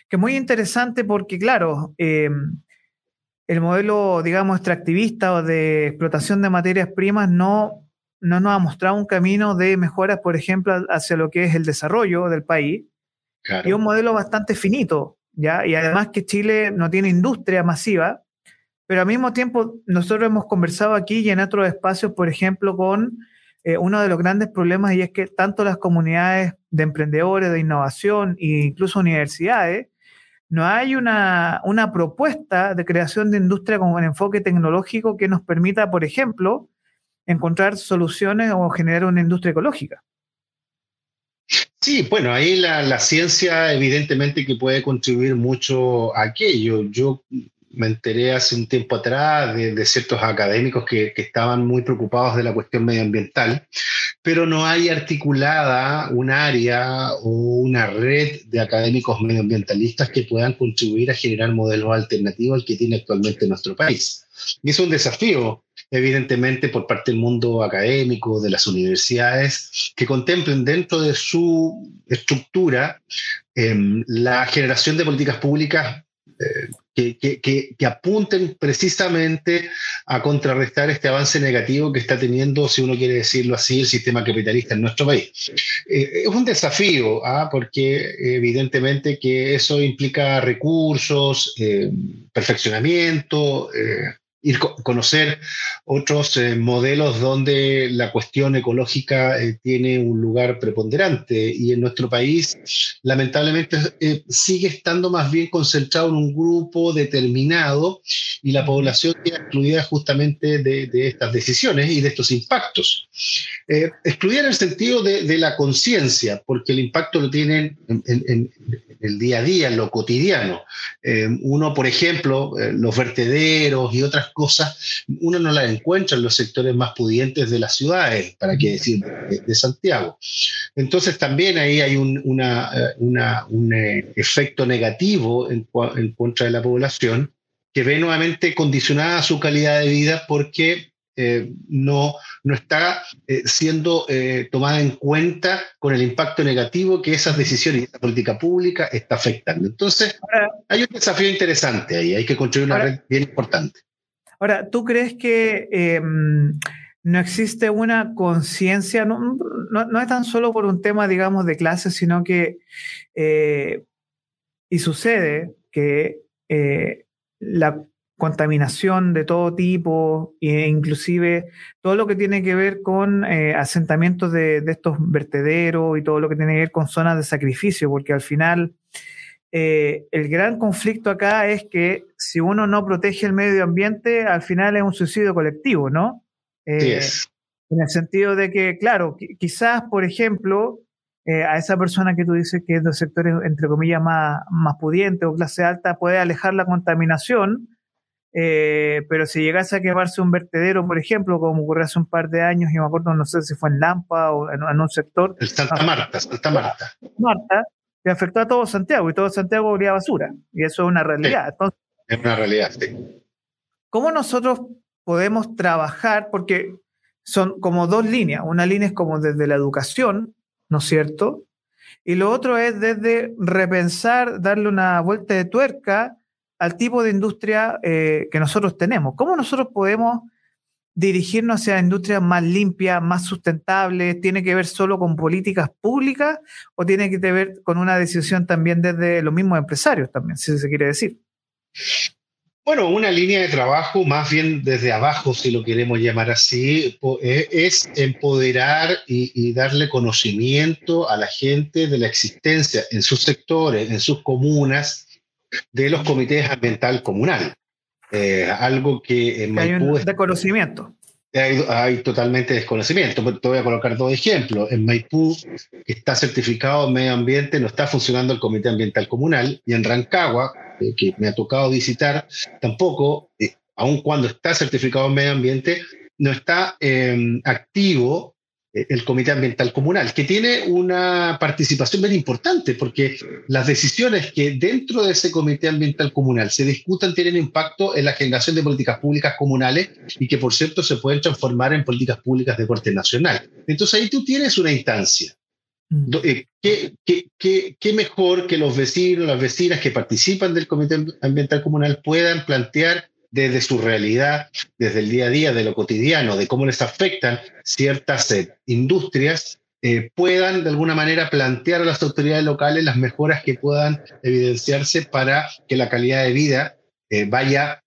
Que es muy interesante porque, claro, eh, el modelo, digamos, extractivista o de explotación de materias primas no, no nos ha mostrado un camino de mejoras, por ejemplo, hacia lo que es el desarrollo del país. y un modelo bastante finito, ¿ya? Y además que Chile no tiene industria masiva, pero al mismo tiempo nosotros hemos conversado aquí y en otros espacios, por ejemplo, con eh, uno de los grandes problemas y es que tanto las comunidades de emprendedores, de innovación e incluso universidades, no hay una, una propuesta de creación de industria con un enfoque tecnológico que nos permita, por ejemplo, encontrar soluciones o generar una industria ecológica. Sí, bueno, ahí la, la, ciencia evidentemente que puede contribuir mucho a aquello. Yo me enteré hace un tiempo atrás de, ciertos académicos que, estaban muy preocupados de la cuestión medioambiental, pero no hay articulada un área o una red de académicos medioambientalistas que puedan contribuir a generar modelos alternativos al que tiene actualmente nuestro país. Y es un desafío, evidentemente, por parte del mundo académico, de las universidades, que contemplen dentro de su estructura em, la generación de políticas públicas eh, que, apunten precisamente a contrarrestar este avance negativo que está teniendo, si uno quiere decirlo así, el sistema capitalista en nuestro país. Eh, es un desafío, ¿ah? porque evidentemente que eso implica recursos, eh, perfeccionamiento, ir conocer otros eh, modelos donde la cuestión ecológica eh, tiene un lugar preponderante y en nuestro país lamentablemente eh, sigue estando más bien concentrado en un grupo determinado y la población queda excluida justamente de, estas decisiones y de estos impactos. excluida en el sentido de, la conciencia, porque el impacto lo tienen en, el día a día, en lo cotidiano. uno, por ejemplo, los vertederos y otras cosas uno no las encuentra en los sectores más pudientes de las ciudades, para qué decir de, Santiago. Entonces también ahí hay un, una, eh, un eh, efecto negativo en, en, contra de la población que ve nuevamente condicionada su calidad de vida porque eh, no, no está siendo tomada en cuenta con el impacto negativo que esas decisiones y esa política pública está afectando. Entonces, hay un desafío interesante ahí, hay que construir una red bien importante. Ahora, ¿tú crees que em, no existe una conciencia, no, es tan solo por un tema, digamos, de clase, sino que, eh, y sucede que eh, la contaminación de todo tipo, e inclusive todo lo que tiene que ver con eh, asentamientos de, de, estos vertederos y todo lo que tiene que ver con zonas de sacrificio, porque al final eh, el gran conflicto acá es que si uno no protege el medio ambiente, al final es un suicidio colectivo, ¿no? Eh, en el sentido de que, claro, quizás, por ejemplo, eh, a esa persona que tú dices que es de sectores, entre comillas, más, más pudientes o clase alta, puede alejar la contaminación, pero si llegase a quemarse un vertedero, por ejemplo, como ocurrió hace un par de años, y me acuerdo, no sé si fue en Lampa o en, un sector. El Santa Marta, Santa Marta. Marta, que afectó a todo Santiago y todo Santiago olía basura. Y eso es una realidad. es una realidad, sí. ¿Cómo nosotros podemos trabajar? Porque son como dos líneas. Una línea es como desde la educación, ¿no es cierto? Y lo otro es desde repensar, darle una vuelta de tuerca al tipo de industria eh, que nosotros tenemos. ¿Cómo nosotros podemos dirigirnos hacia industrias más limpias, más sustentables? ¿Tiene que ver solo con políticas públicas o tiene que ver con una decisión también desde los mismos empresarios también, si se quiere decir? Bueno, una línea de trabajo más bien desde abajo, si lo queremos llamar así, e, es empoderar y, darle conocimiento a la gente de la existencia en sus sectores, en sus comunas, de los comités ambiental comunal. Eh, algo que en Maipú... Hay desconocimiento. Hay, totalmente desconocimiento. Te voy a colocar dos ejemplos. En Maipú, que está certificado en medio ambiente, no está funcionando el Comité Ambiental Comunal. Y en Rancagua, eh, que me ha tocado visitar, tampoco, eh, aun cuando está certificado en medio ambiente, no está activo el Comité Ambiental Comunal, que tiene una participación bien importante, porque las decisiones que dentro de ese Comité Ambiental Comunal se discutan tienen impacto en la generación de políticas públicas comunales y que, por cierto, se pueden transformar en políticas públicas de corte nacional. Entonces ahí tú tienes una instancia. Mm. Eh, ¿Qué, qué, qué mejor que los vecinos, las vecinas que participan del Comité Ambiental Comunal puedan plantear desde su realidad, desde el día a día, de lo cotidiano, de cómo les afectan ciertas eh, industrias, eh, puedan de alguna manera plantear a las autoridades locales las mejoras que puedan evidenciarse para que la calidad de vida eh, vaya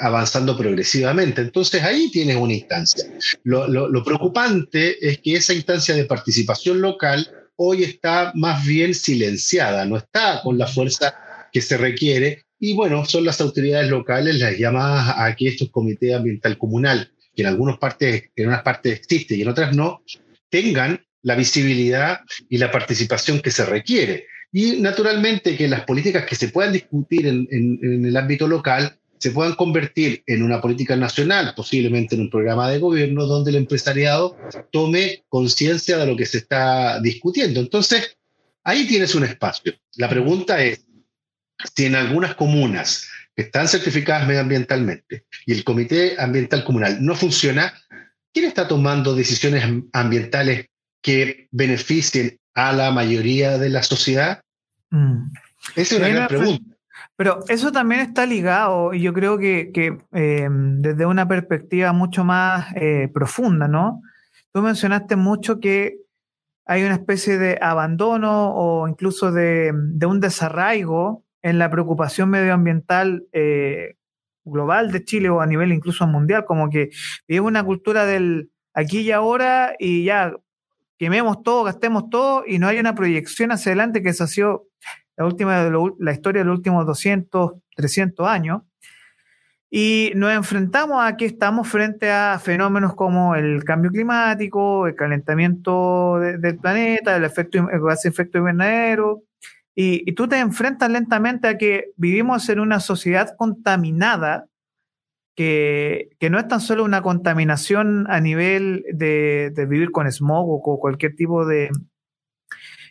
avanzando progresivamente. Entonces ahí tienes una instancia. Lo, preocupante es que esa instancia de participación local hoy está más bien silenciada, no está con la fuerza que se requiere. Y bueno, son las autoridades locales las llamadas a que estos comités ambiental comunal, que en algunas partes, en unas partes existe y en otras no, tengan la visibilidad y la participación que se requiere. Y naturalmente que las políticas que se puedan discutir en, el ámbito local se puedan convertir en una política nacional, posiblemente en un programa de gobierno donde el empresariado tome conciencia de lo que se está discutiendo. Entonces, ahí tienes un espacio. La pregunta es, si en algunas comunas están certificadas medioambientalmente y el Comité Ambiental Comunal no funciona, ¿quién está tomando decisiones ambientales que beneficien a la mayoría de la sociedad? Mm. Esa es una gran pregunta. Pero eso también está ligado, y yo creo que, eh, desde una perspectiva mucho más eh, profunda, ¿no? Tú mencionaste mucho que hay una especie de abandono o incluso de, un desarraigo en la preocupación medioambiental eh, global de Chile o a nivel incluso mundial, como que vive una cultura del aquí y ahora y ya quememos todo, gastemos todo y no hay una proyección hacia adelante que se ha sido la, última, la historia de los últimos 200, 300 años. Y nos enfrentamos a que estamos frente a fenómenos como el cambio climático, el calentamiento del planeta, el efecto, el efecto invernadero. Y, tú te enfrentas lentamente a que vivimos en una sociedad contaminada que, no es tan solo una contaminación a nivel de, vivir con smog o cualquier tipo de,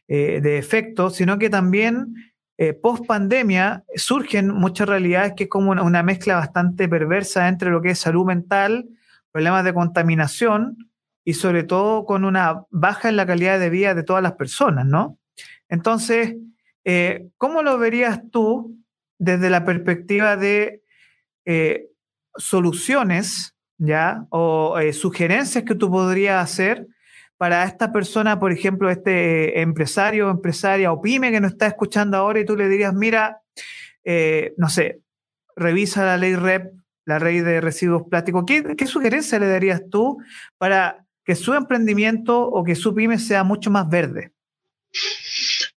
eh, de efecto, sino que también eh, post pandemia surgen muchas realidades que es como una, mezcla bastante perversa entre lo que es salud mental, problemas de contaminación y sobre todo con una baja en la calidad de vida de todas las personas, ¿no? Entonces, eh, ¿cómo lo verías tú desde la perspectiva de soluciones, ¿ya? O eh, sugerencias que tú podrías hacer para esta persona, por ejemplo, este empresario, empresaria o pyme que nos está escuchando ahora y tú le dirías, mira, eh, no sé, revisa la ley REP, la ley de residuos plásticos. ¿Qué, ¿Qué sugerencia le darías tú para que su emprendimiento o que su pyme sea mucho más verde?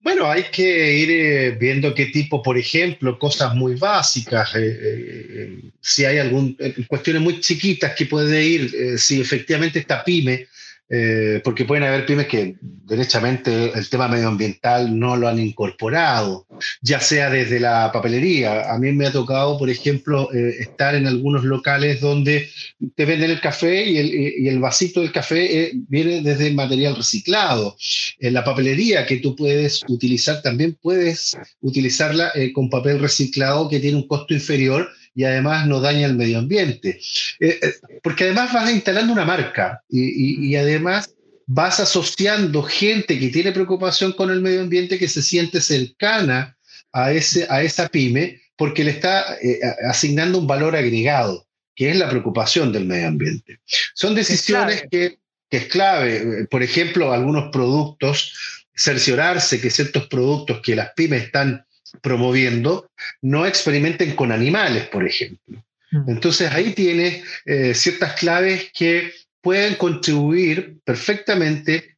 Bueno, hay que ir eh, viendo qué tipo, por ejemplo, cosas muy básicas, eh, eh, si hay algún, cuestiones muy chiquitas que puede ir, si efectivamente esta pyme eh, porque pueden haber pymes que derechamente el tema medioambiental no lo han incorporado, ya sea desde la papelería. A mí me ha tocado, por ejemplo, eh, estar en algunos locales donde te venden el café y el, el vasito del café eh, viene desde material reciclado. En la papelería que tú puedes utilizar, también puedes utilizarla con papel reciclado que tiene un costo inferior y además no daña el medio ambiente. Eh, eh, porque además vas instalando una marca y, además vas asociando gente que tiene preocupación con el medio ambiente que se siente cercana a, ese, a esa pyme porque le está eh, asignando un valor agregado, que es la preocupación del medio ambiente. Son decisiones que, que es clave. Por ejemplo, algunos productos, cerciorarse que ciertos productos que las pymes están promoviendo no experimenten con animales, por ejemplo. Mm. Entonces ahí tiene eh, ciertas claves que pueden contribuir perfectamente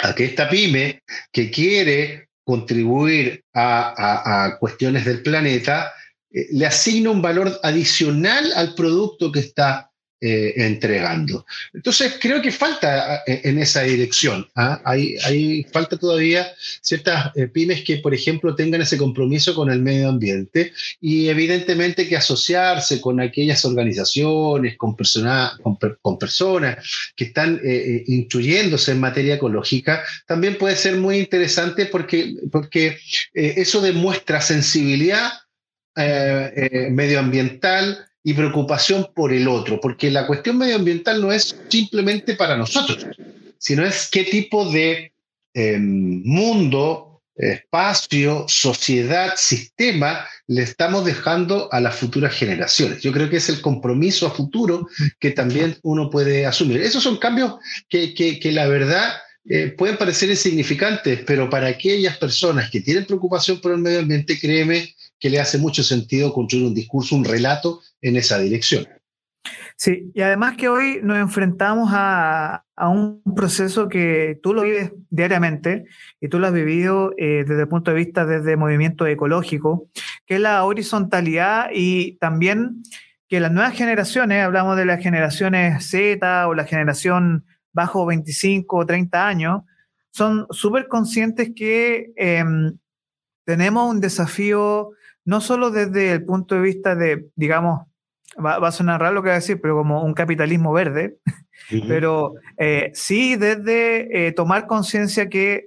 a que esta pyme que quiere contribuir a, cuestiones del planeta, eh, le asigne un valor adicional al producto que está eh, entregando. Entonces, creo que falta eh, en esa dirección. ¿ah? Hay, hay, falta todavía ciertas eh, pymes que, por ejemplo, tengan ese compromiso con el medio ambiente y evidentemente que asociarse con aquellas organizaciones, con, persona, con, personas que están instruyéndose en materia ecológica, también puede ser muy interesante porque, porque eso demuestra sensibilidad medioambiental, y preocupación por el otro, porque la cuestión medioambiental no es simplemente para nosotros, sino es qué tipo de em, mundo, espacio, sociedad, sistema le estamos dejando a las futuras generaciones. Yo creo que es el compromiso a futuro que también uno puede asumir. Esos son cambios que, que, que la verdad eh, pueden parecer insignificantes, pero para aquellas personas que tienen preocupación por el medio ambiente, créeme que le hace mucho sentido construir un discurso, un relato en esa dirección. Sí, y además que hoy nos enfrentamos a, un proceso que tú lo vives diariamente y tú lo has vivido eh, desde el punto de vista desde movimiento ecológico, que es la horizontalidad y también que las nuevas generaciones, hablamos de las generaciones Z o la generación bajo 25 o 30 años, son súper conscientes que em, tenemos un desafío no solo desde el punto de vista de, digamos, va, a sonar raro lo que voy a decir, pero como un capitalismo verde, pero eh, sí desde eh, tomar conciencia que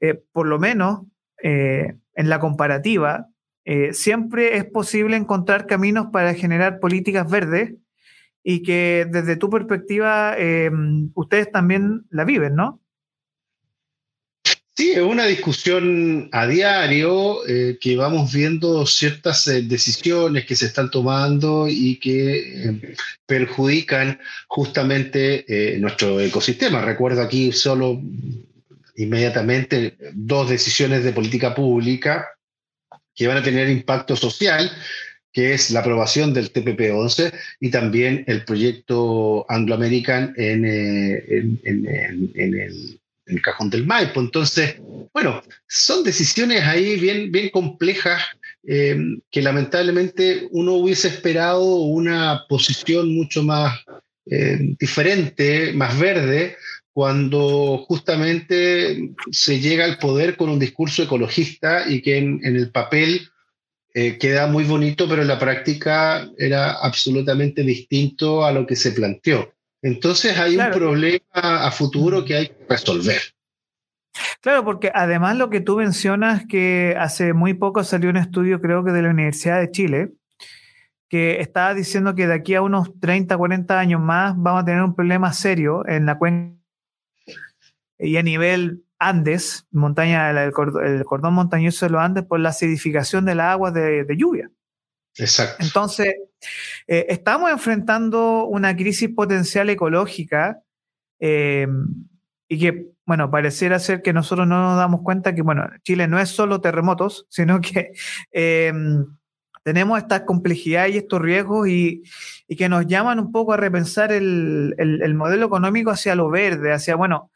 eh, por lo menos en la comparativa, siempre es posible encontrar caminos para generar políticas verdes y que desde tu perspectiva ustedes también la viven, ¿no? Sí, es una discusión a diario eh, que vamos viendo ciertas eh, decisiones que se están tomando y que eh, perjudican justamente nuestro ecosistema. Recuerdo aquí solo inmediatamente dos decisiones de política pública que van a tener impacto social, que es la aprobación del TPP-11 y también el proyecto Anglo American en, en el el cajón del Maipo. Entonces, bueno, son decisiones ahí bien, bien complejas eh, que lamentablemente uno hubiese esperado una posición mucho más eh, diferente, más verde, cuando justamente se llega al poder con un discurso ecologista y que en, el papel eh, queda muy bonito, pero en la práctica era absolutamente distinto a lo que se planteó. Entonces hay un problema a futuro que hay que resolver. Claro, porque además lo que tú mencionas, que hace muy poco salió un estudio, creo que de la Universidad de Chile, que estaba diciendo que de aquí a unos 30, 40 años más vamos a tener un problema serio en la cuenca y a nivel Andes, montaña, el, cordón, montañoso de los Andes, por la acidificación de las aguas de lluvia. Exacto. Entonces, eh, estamos enfrentando una crisis potencial ecológica eh, y que, bueno, pareciera ser que nosotros no nos damos cuenta que, bueno, Chile no es solo terremotos, sino que eh, tenemos estas complejidades y estos riesgos y, que nos llaman un poco a repensar el, el modelo económico hacia lo verde, hacia, bueno,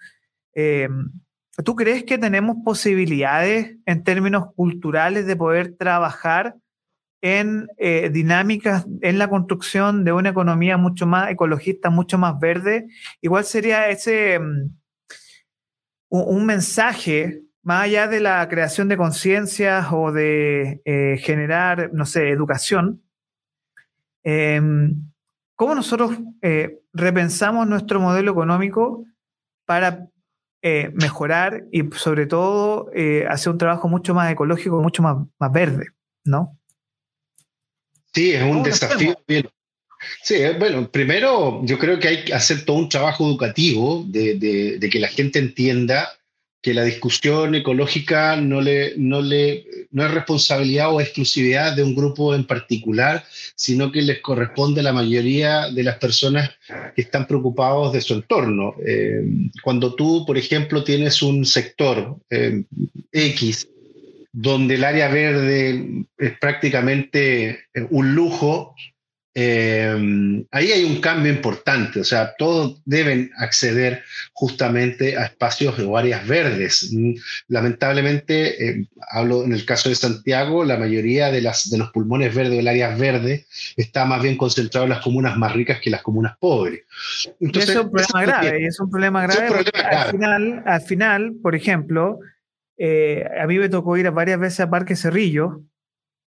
¿tú crees que tenemos posibilidades en términos culturales de poder trabajar? En eh, dinámicas en la construcción de una economía mucho más ecologista, mucho más verde, igual sería ese mm, un, mensaje más allá de la creación de conciencias o de eh, generar, no sé, educación. Em, ¿Cómo nosotros eh, repensamos nuestro modelo económico para mejorar y sobre todo hacer un trabajo mucho más ecológico, mucho más, más verde, ¿no? Sí, es un desafío bien. Sí, eh, bueno, primero yo creo que hay que hacer todo un trabajo educativo de, que la gente entienda que la discusión ecológica no, le, no, le, no es responsabilidad o exclusividad de un grupo en particular, sino que les corresponde a la mayoría de las personas que están preocupados de su entorno. Eh, cuando tú, por ejemplo, tienes un sector eh, X donde el área verde es prácticamente eh, un lujo, eh, ahí hay un cambio importante, o sea, todos deben acceder justamente a espacios o áreas verdes. Lamentablemente, eh, hablo en el caso de Santiago, la mayoría de, las, de los pulmones verdes o el área verde está más bien concentrado en las comunas más ricas que las comunas pobres. Entonces, es un problema grave, es un problema grave. Al, final, al final, por ejemplo, eh, a mí me tocó ir varias veces a Parque Cerrillo,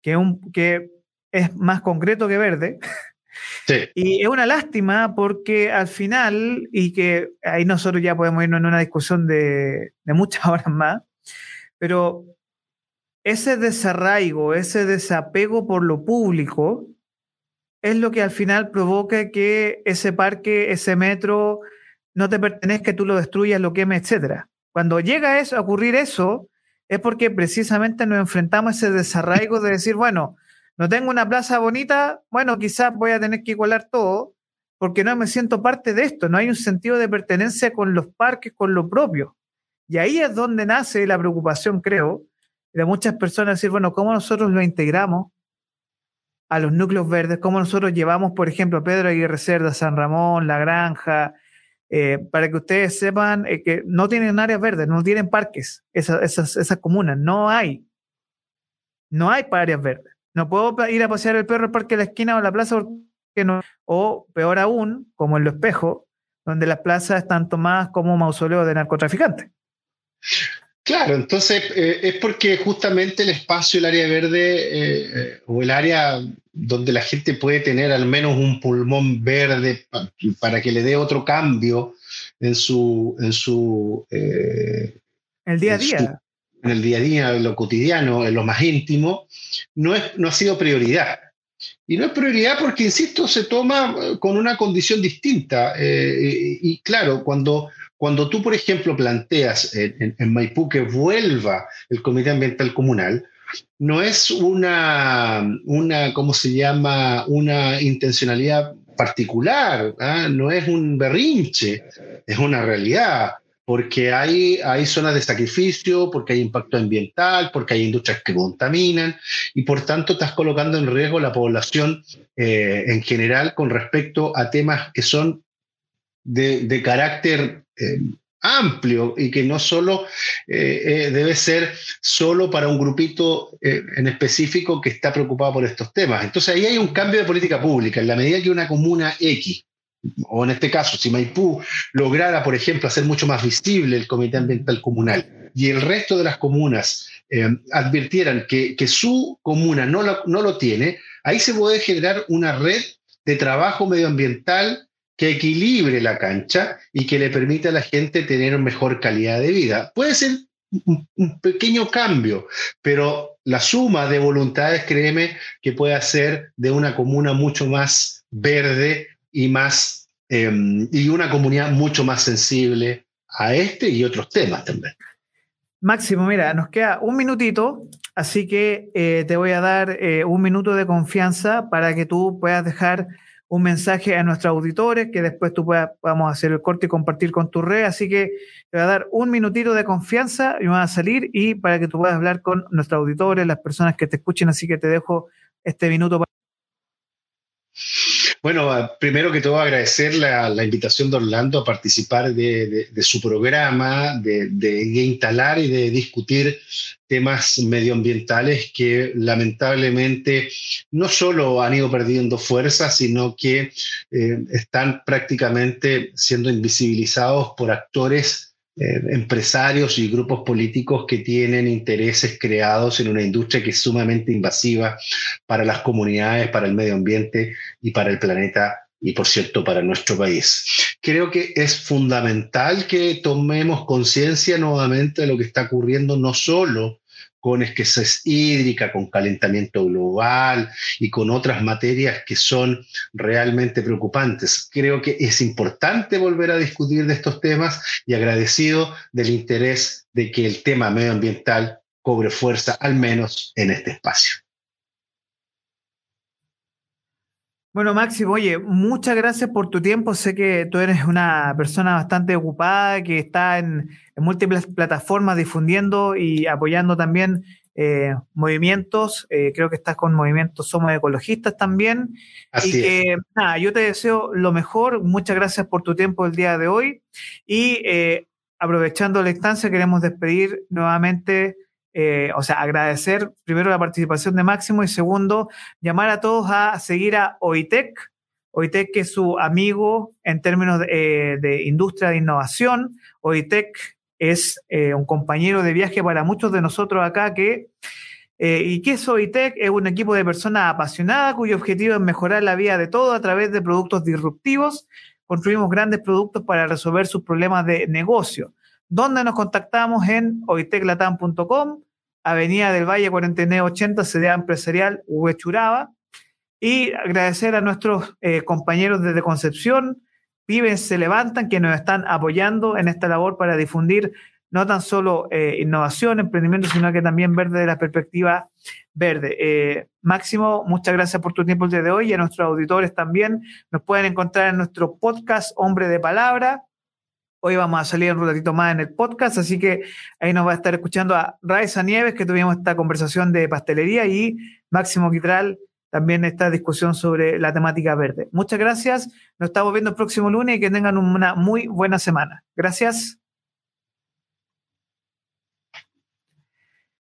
que, un, que es más concreto que verde. Y es una lástima porque al final, y que ahí nosotros ya podemos irnos en una discusión de, de muchas horas más, pero ese desarraigo, ese desapego por lo público, es lo que al final provoca que ese parque, ese metro, no te pertenezca, tú lo destruyas, lo quemes, etcétera. Cuando llega eso, a ocurrir eso, es porque precisamente nos enfrentamos a ese desarraigo de decir, bueno, no tengo una plaza bonita, bueno, quizás voy a tener que igualar todo, porque no me siento parte de esto, no hay un sentido de pertenencia con los parques, con lo propio. Y ahí es donde nace la preocupación, creo, de muchas personas decir, bueno, ¿cómo nosotros lo integramos a los núcleos verdes? ¿Cómo nosotros llevamos, por ejemplo, a Pedro Aguirre Cerda, San Ramón, La Granja, eh, para que ustedes sepan eh, que no tienen áreas verdes, no tienen parques, esas, esas, esas comunas, no hay. No hay áreas verdes. No puedo ir a pasear el perro al parque de la esquina o a la plaza porque no. O peor aún, como en Lo Espejo, donde las plazas están tomadas como mausoleos de narcotraficantes. Claro, entonces eh, es porque justamente el espacio, el área verde o el área donde la gente puede tener al menos un pulmón verde para que le dé otro cambio en su... En su eh, el día a día. en el día a día, en lo cotidiano, en lo más íntimo, no, es, no ha sido prioridad. Y no es prioridad porque, insisto, se toma eh, con una condición distinta. Eh, y, claro, cuando, cuando tú, por ejemplo, planteas en, en Maipú que vuelva el Comité Ambiental Comunal, no es una, una, ¿cómo se llama? Una intencionalidad particular, ¿ah? no es un berrinche, es una realidad, porque hay, hay zonas de sacrificio, porque hay impacto ambiental, porque hay industrias que contaminan, y por tanto estás colocando en riesgo la población eh, en general con respecto a temas que son de, carácter eh, amplio y que no solo eh, eh, debe ser solo para un grupito eh, en específico que está preocupado por estos temas. Entonces ahí hay un cambio de política pública. En la medida que una comuna X, o en este caso, si Maipú lograra, por ejemplo, hacer mucho más visible el Comité Ambiental Comunal y el resto de las comunas advirtieran que, su comuna no no lo tiene, ahí se puede generar una red de trabajo medioambiental que equilibre la cancha y que le permita a la gente tener mejor calidad de vida. Puede ser un, pequeño cambio, pero la suma de voluntades, créeme, que puede hacer de una comuna mucho más verde y más em, y una comunidad mucho más sensible a este y otros temas también. Máximo, mira, nos queda un minutito, así que eh, te voy a dar eh, un minuto de confianza para que tú puedas dejar un mensaje a nuestros auditores que después tú puedas, podamos hacer el corte y compartir con tu red. Así que te voy a dar un minutito de confianza y me a salir y para que tú puedas hablar con nuestros auditores, las personas que te escuchen. Así que te dejo este minuto para bueno, primero que todo agradecer la, invitación de Orlando a participar de, su programa, de, instalar y de discutir temas medioambientales que lamentablemente no solo han ido perdiendo fuerza, sino que eh, están prácticamente siendo invisibilizados por actores eh, empresarios y grupos políticos que tienen intereses creados en una industria que es sumamente invasiva para las comunidades, para el medio ambiente y para el planeta y por cierto para nuestro país. Creo que es fundamental que tomemos conciencia nuevamente de lo que está ocurriendo no solo con escasez hídrica, con calentamiento global y con otras materias que son realmente preocupantes. Creo que es importante volver a discutir de estos temas y agradecido del interés de que el tema medioambiental cobre fuerza, al menos en este espacio. Bueno, Máximo, oye, muchas gracias por tu tiempo. Sé que tú eres una persona bastante ocupada, que está en, múltiples plataformas difundiendo y apoyando también eh, movimientos. Eh, creo que estás con movimientos Somos Ecologistas también. Así y que, nada, yo te deseo lo mejor. Muchas gracias por tu tiempo el día de hoy. Y eh, aprovechando la instancia, queremos despedir nuevamente eh, o sea, agradecer primero la participación de Máximo y segundo, llamar a todos a seguir a OITEC, OITEC es su amigo en términos de, eh, industria de innovación. OITEC es eh, un compañero de viaje para muchos de nosotros acá que... ¿Y qué es OITEC? Es un equipo de personas apasionadas cuyo objetivo es mejorar la vida de todos a través de productos disruptivos. Construimos grandes productos para resolver sus problemas de negocio. ¿Dónde nos contactamos? En oiteclatam.com Avenida del Valle 4980, sede empresarial Huechuraba. Y agradecer a nuestros eh, compañeros desde Concepción, Viven se levantan, que nos están apoyando en esta labor para difundir no tan solo eh, innovación, emprendimiento, sino que también verde de la perspectiva verde. Eh, Máximo, muchas gracias por tu tiempo el día de hoy y a nuestros auditores también. Nos pueden encontrar en nuestro podcast Hombre de Palabra. Hoy vamos a salir un ratito más en el podcast, así que ahí nos va a estar escuchando a Raiza Nieves, que tuvimos esta conversación de pastelería, y Máximo Quitral, también esta discusión sobre la temática verde. Muchas gracias, nos estamos viendo el próximo lunes y que tengan una muy buena semana. Gracias.